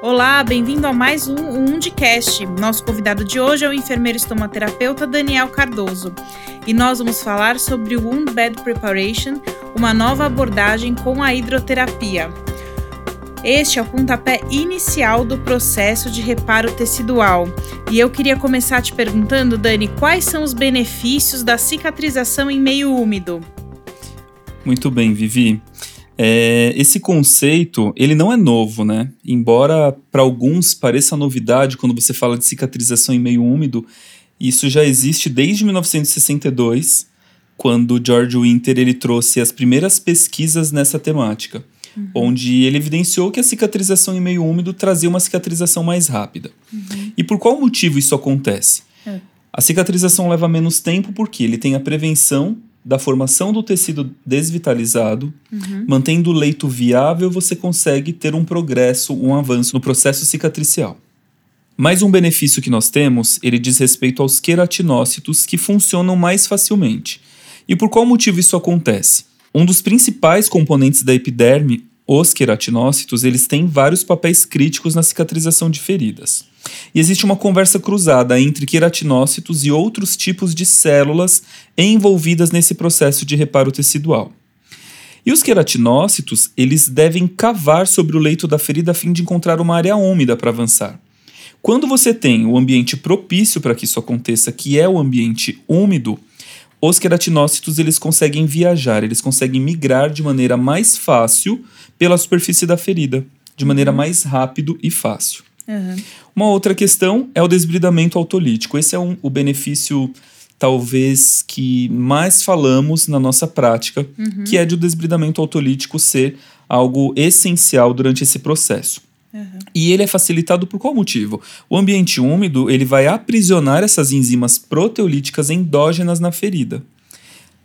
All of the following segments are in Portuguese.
Olá, bem-vindo a mais um Undicast. Nosso convidado de hoje é o enfermeiro estomaterapeuta Daniel Cardoso. E nós vamos falar sobre o Wound Bed Preparation, uma nova abordagem com a hidroterapia. Este é o pontapé inicial do processo de reparo tecidual. E eu queria começar te perguntando, Dani, quais são os benefícios da cicatrização em meio úmido? Muito bem, Vivi. É, esse conceito, ele não é novo, né? Embora para alguns pareça novidade quando você fala de cicatrização em meio úmido, isso já existe desde 1962, quando George Winter ele trouxe as primeiras pesquisas nessa temática, uhum. onde ele evidenciou que a cicatrização em meio úmido trazia uma cicatrização mais rápida. Uhum. E por qual motivo isso acontece? É. A cicatrização leva menos tempo porque ele tem a prevenção da formação do tecido desvitalizado, uhum. mantendo o leito viável, você consegue ter um progresso, um avanço no processo cicatricial. Mais um benefício que nós temos, ele diz respeito aos queratinócitos que funcionam mais facilmente. E por qual motivo isso acontece? Um dos principais componentes da epiderme, os queratinócitos, eles têm vários papéis críticos na cicatrização de feridas. E existe uma conversa cruzada entre queratinócitos e outros tipos de células envolvidas nesse processo de reparo tecidual. E os queratinócitos, eles devem cavar sobre o leito da ferida a fim de encontrar uma área úmida para avançar. Quando você tem o ambiente propício para que isso aconteça, que é o ambiente úmido, os queratinócitos eles conseguem viajar, eles conseguem migrar de maneira mais fácil pela superfície da ferida, de maneira uhum. mais rápido e fácil. Uhum. Uma outra questão é o desbridamento autolítico. Esse é um, o benefício, talvez, que mais falamos na nossa prática, uhum. que é de o desbridamento autolítico ser algo essencial durante esse processo. Uhum. E ele é facilitado por qual motivo? O ambiente úmido ele vai aprisionar essas enzimas proteolíticas endógenas na ferida.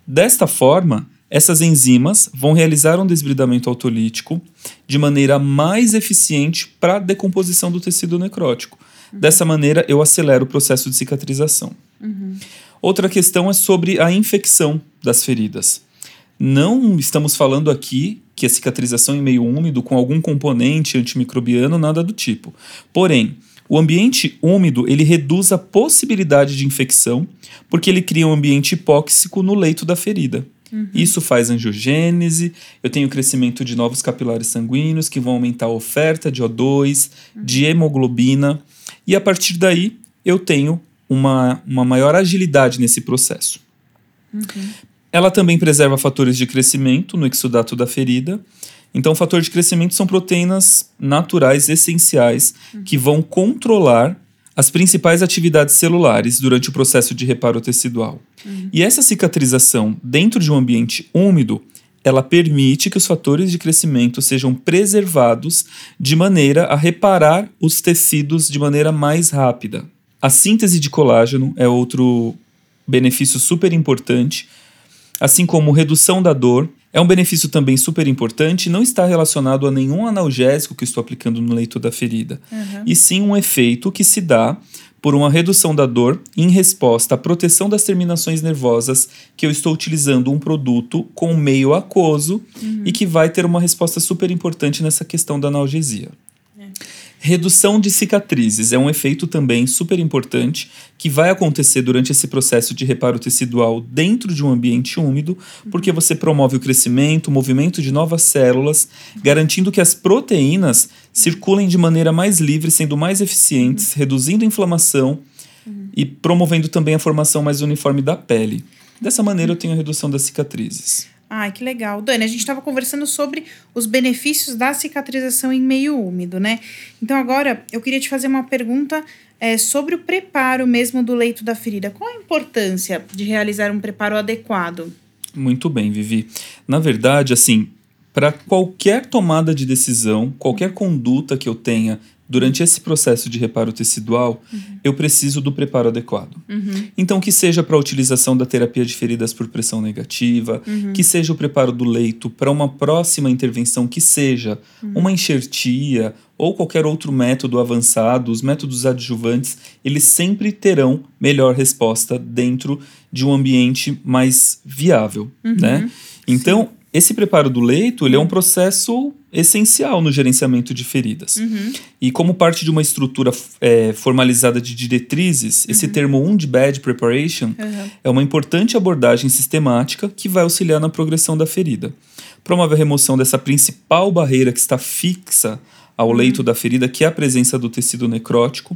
Desta forma, essas enzimas vão realizar um desbridamento autolítico de maneira mais eficiente para a decomposição do tecido necrótico. Uhum. Dessa maneira, eu acelero o processo de cicatrização. Uhum. Outra questão é sobre a infecção das feridas. Não estamos falando aqui que a cicatrização em meio úmido com algum componente antimicrobiano, nada do tipo. Porém, o ambiente úmido ele reduz a possibilidade de infecção porque ele cria um ambiente hipóxico no leito da ferida. Uhum. Isso faz angiogênese, eu tenho crescimento de novos capilares sanguíneos que vão aumentar a oferta de O2, uhum. de hemoglobina, e a partir daí eu tenho uma, uma maior agilidade nesse processo. Uhum. Ela também preserva fatores de crescimento no exudato da ferida. Então, fator de crescimento são proteínas naturais essenciais que vão controlar as principais atividades celulares durante o processo de reparo tecidual. Uhum. E essa cicatrização dentro de um ambiente úmido, ela permite que os fatores de crescimento sejam preservados de maneira a reparar os tecidos de maneira mais rápida. A síntese de colágeno é outro benefício super importante, assim como redução da dor é um benefício também super importante, não está relacionado a nenhum analgésico que estou aplicando no leito da ferida, uhum. e sim um efeito que se dá por uma redução da dor em resposta à proteção das terminações nervosas que eu estou utilizando um produto com meio aquoso uhum. e que vai ter uma resposta super importante nessa questão da analgesia. Redução de cicatrizes é um efeito também super importante que vai acontecer durante esse processo de reparo tecidual dentro de um ambiente úmido, porque você promove o crescimento, o movimento de novas células, garantindo que as proteínas circulem de maneira mais livre, sendo mais eficientes, reduzindo a inflamação e promovendo também a formação mais uniforme da pele. Dessa maneira, eu tenho a redução das cicatrizes. Ai, que legal. Dani, a gente estava conversando sobre os benefícios da cicatrização em meio úmido, né? Então, agora eu queria te fazer uma pergunta é, sobre o preparo mesmo do leito da ferida. Qual a importância de realizar um preparo adequado? Muito bem, Vivi. Na verdade, assim, para qualquer tomada de decisão, qualquer conduta que eu tenha durante esse processo de reparo tecidual, uhum. eu preciso do preparo adequado. Uhum. Então, que seja para a utilização da terapia de feridas por pressão negativa, uhum. que seja o preparo do leito para uma próxima intervenção, que seja uhum. uma enxertia ou qualquer outro método avançado, os métodos adjuvantes, eles sempre terão melhor resposta dentro de um ambiente mais viável, uhum. né? Então, Sim esse preparo do leito ele é um processo essencial no gerenciamento de feridas. Uhum. E como parte de uma estrutura é, formalizada de diretrizes, esse termo Wound Bed Preparation Uhum. é uma importante abordagem sistemática que vai auxiliar na progressão da ferida. Promove a remoção dessa principal barreira que está fixa ao leito da ferida, que é a presença do tecido necrótico,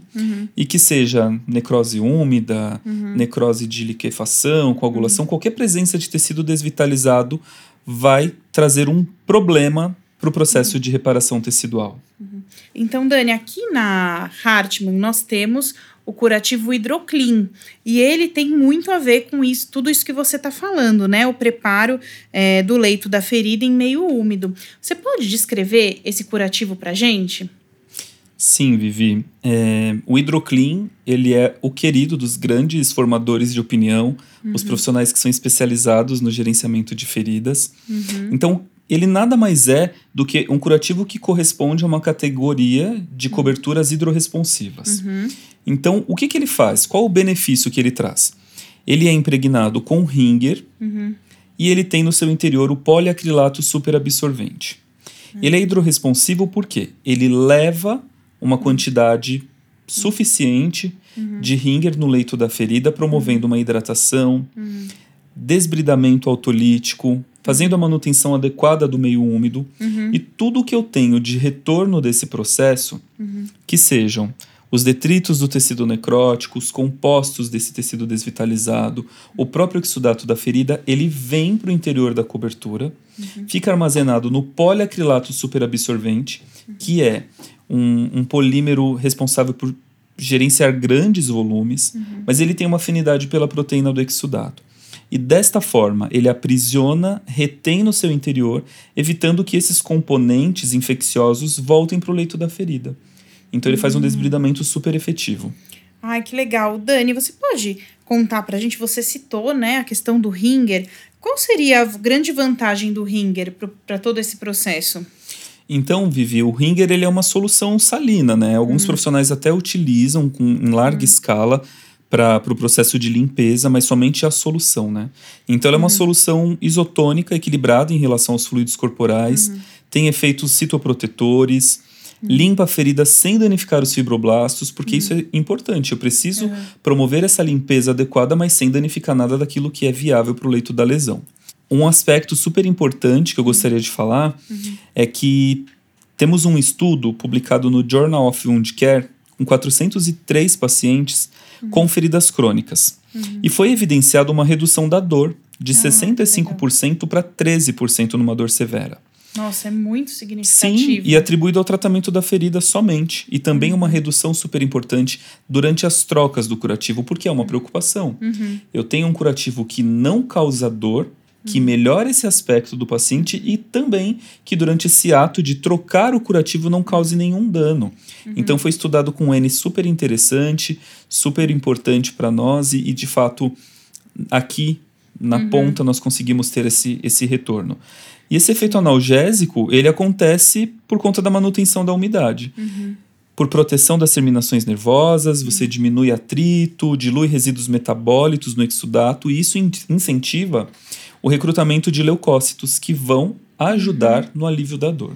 e que seja necrose úmida, necrose de liquefação, coagulação, qualquer presença de tecido desvitalizado vai trazer um problema para o processo de reparação tecidual. Então, Dani, aqui na Hartmann nós temos o curativo Hidroclean. E ele tem muito a ver com isso, tudo isso que você está falando, né? O preparo é, do leito da ferida em meio úmido. Você pode descrever esse curativo para gente? Sim, Vivi. É, o Hidroclean, ele é o querido dos grandes formadores de opinião, os profissionais que são especializados no gerenciamento de feridas. Então, ele nada mais é do que um curativo que corresponde a uma categoria de coberturas hidrorresponsivas. Então, o que, que ele faz? Qual o benefício que ele traz? Ele é impregnado com Ringer e ele tem no seu interior o poliacrilato superabsorvente. Ele é hidrorresponsivo porque ele leva uma quantidade suficiente de Ringer no leito da ferida, promovendo uma hidratação, desbridamento autolítico, fazendo a manutenção adequada do meio úmido. E tudo o que eu tenho de retorno desse processo, que sejam os detritos do tecido necrótico, os compostos desse tecido desvitalizado, o próprio exudato da ferida, ele vem para o interior da cobertura, fica armazenado no poliacrilato superabsorvente, que é um, um polímero responsável por gerenciar grandes volumes, mas ele tem uma afinidade pela proteína do exudato. E desta forma, ele aprisiona, retém no seu interior, evitando que esses componentes infecciosos voltem para o leito da ferida. Então ele faz um desbridamento super efetivo. Ai, que legal. Dani, você pode contar pra gente? Você citou, né, a questão do ringer. Qual seria a grande vantagem do ringer para todo esse processo? Então, Vivi, o Ringer ele é uma solução salina, né? Alguns profissionais até utilizam com, em larga escala para o pro processo de limpeza, mas somente a solução, né? Então, ela é uma solução isotônica, equilibrada em relação aos fluidos corporais, tem efeitos citoprotetores, limpa a ferida sem danificar os fibroblastos, porque isso é importante. Eu preciso promover essa limpeza adequada, mas sem danificar nada daquilo que é viável para o leito da lesão. Um aspecto super importante que eu gostaria de falar é que temos um estudo publicado no Journal of Wound Care com 403 pacientes com feridas crônicas. E foi evidenciada uma redução da dor de 65% para 13% numa dor severa. Nossa, é muito significativo. Sim, e atribuído ao tratamento da ferida somente. E também uma redução super importante durante as trocas do curativo, porque é uma preocupação. Eu tenho um curativo que não causa dor, que melhora esse aspecto do paciente e também que durante esse ato de trocar o curativo não cause nenhum dano. Então foi estudado com um N super interessante, super importante para nós e, e, de fato aqui na ponta nós conseguimos ter esse, esse retorno. E esse efeito analgésico, ele acontece por conta da manutenção da umidade. Por proteção das terminações nervosas, você diminui atrito, dilui resíduos metabólitos no exudato, e isso in incentiva o recrutamento de leucócitos que vão ajudar no alívio da dor.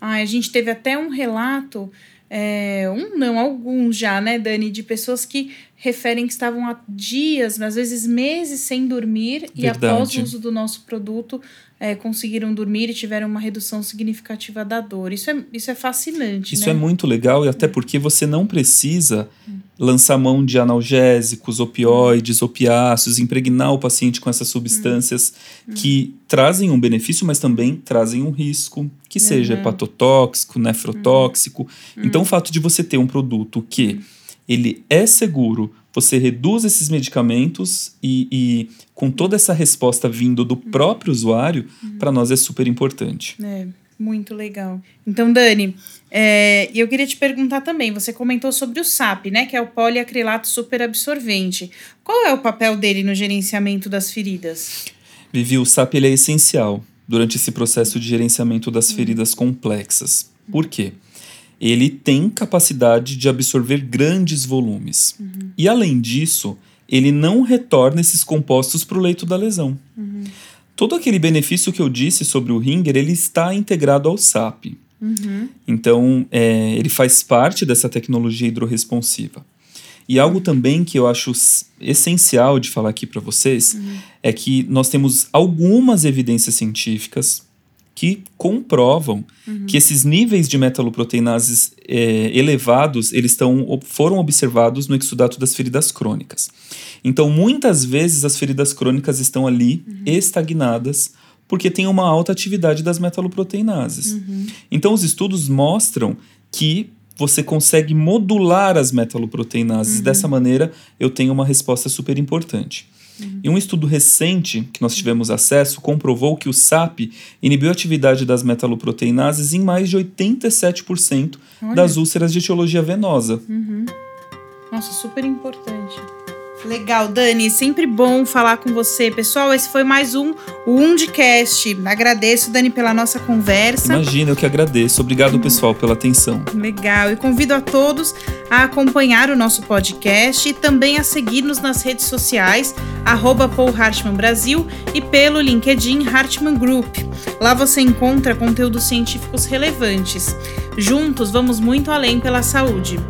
Ah, a gente teve até um relato, é, um não, alguns já, né, Dani, de pessoas que referem que estavam há dias, às vezes meses sem dormir e após o uso do nosso produto é, conseguiram dormir e tiveram uma redução significativa da dor. Isso é, isso é fascinante. Isso né? é muito legal e até porque você não precisa lançar mão de analgésicos, opioides, opiáceos, impregnar o paciente com essas substâncias que trazem um benefício, mas também trazem um risco, que seja hepatotóxico, nefrotóxico. Então, o fato de você ter um produto que ele é seguro, você reduz esses medicamentos e, e com toda essa resposta vindo do próprio usuário, para nós é super importante. É, muito legal. Então, Dani, é, eu queria te perguntar também, você comentou sobre o SAP, né, que é o poliacrilato superabsorvente. Qual é o papel dele no gerenciamento das feridas? Vivi, o SAP ele é essencial durante esse processo de gerenciamento das feridas complexas. Por quê? Ele tem capacidade de absorver grandes volumes. Uhum. E além disso, ele não retorna esses compostos para o leito da lesão. Uhum. todo aquele benefício que eu disse sobre o Ringer, ele está integrado ao SAP. Uhum. Então, é, ele faz parte dessa tecnologia hidrorresponsiva. E algo também que eu acho essencial de falar aqui para vocês Uhum. é que nós temos algumas evidências científicas que comprovam Uhum. que esses níveis de metaloproteinases é, elevados eles estão, foram observados no exudato das feridas crônicas. Então, muitas vezes as feridas crônicas estão ali Uhum. estagnadas porque tem uma alta atividade das metaloproteinases. Uhum. Então, os estudos mostram que você consegue modular as metaloproteinases. Uhum. Dessa maneira, eu tenho uma resposta super importante. Uhum. E um estudo recente que nós tivemos acesso comprovou que o SAP inibiu a atividade das metaloproteinases em mais de 87% Olha. das úlceras de etiologia venosa. Uhum. Nossa, super importante. Legal, Dani, sempre bom falar com você. Pessoal, esse foi mais um Undcast. Agradeço, Dani, pela nossa conversa. Imagina, eu que agradeço. Obrigado, pessoal, pela atenção. Legal. E convido a todos a acompanhar o nosso podcast e também a seguir-nos nas redes sociais, arroba Paul Hartmann Brasil e pelo LinkedIn Hartmann Group. Lá você encontra conteúdos científicos relevantes. Juntos, vamos muito além pela saúde.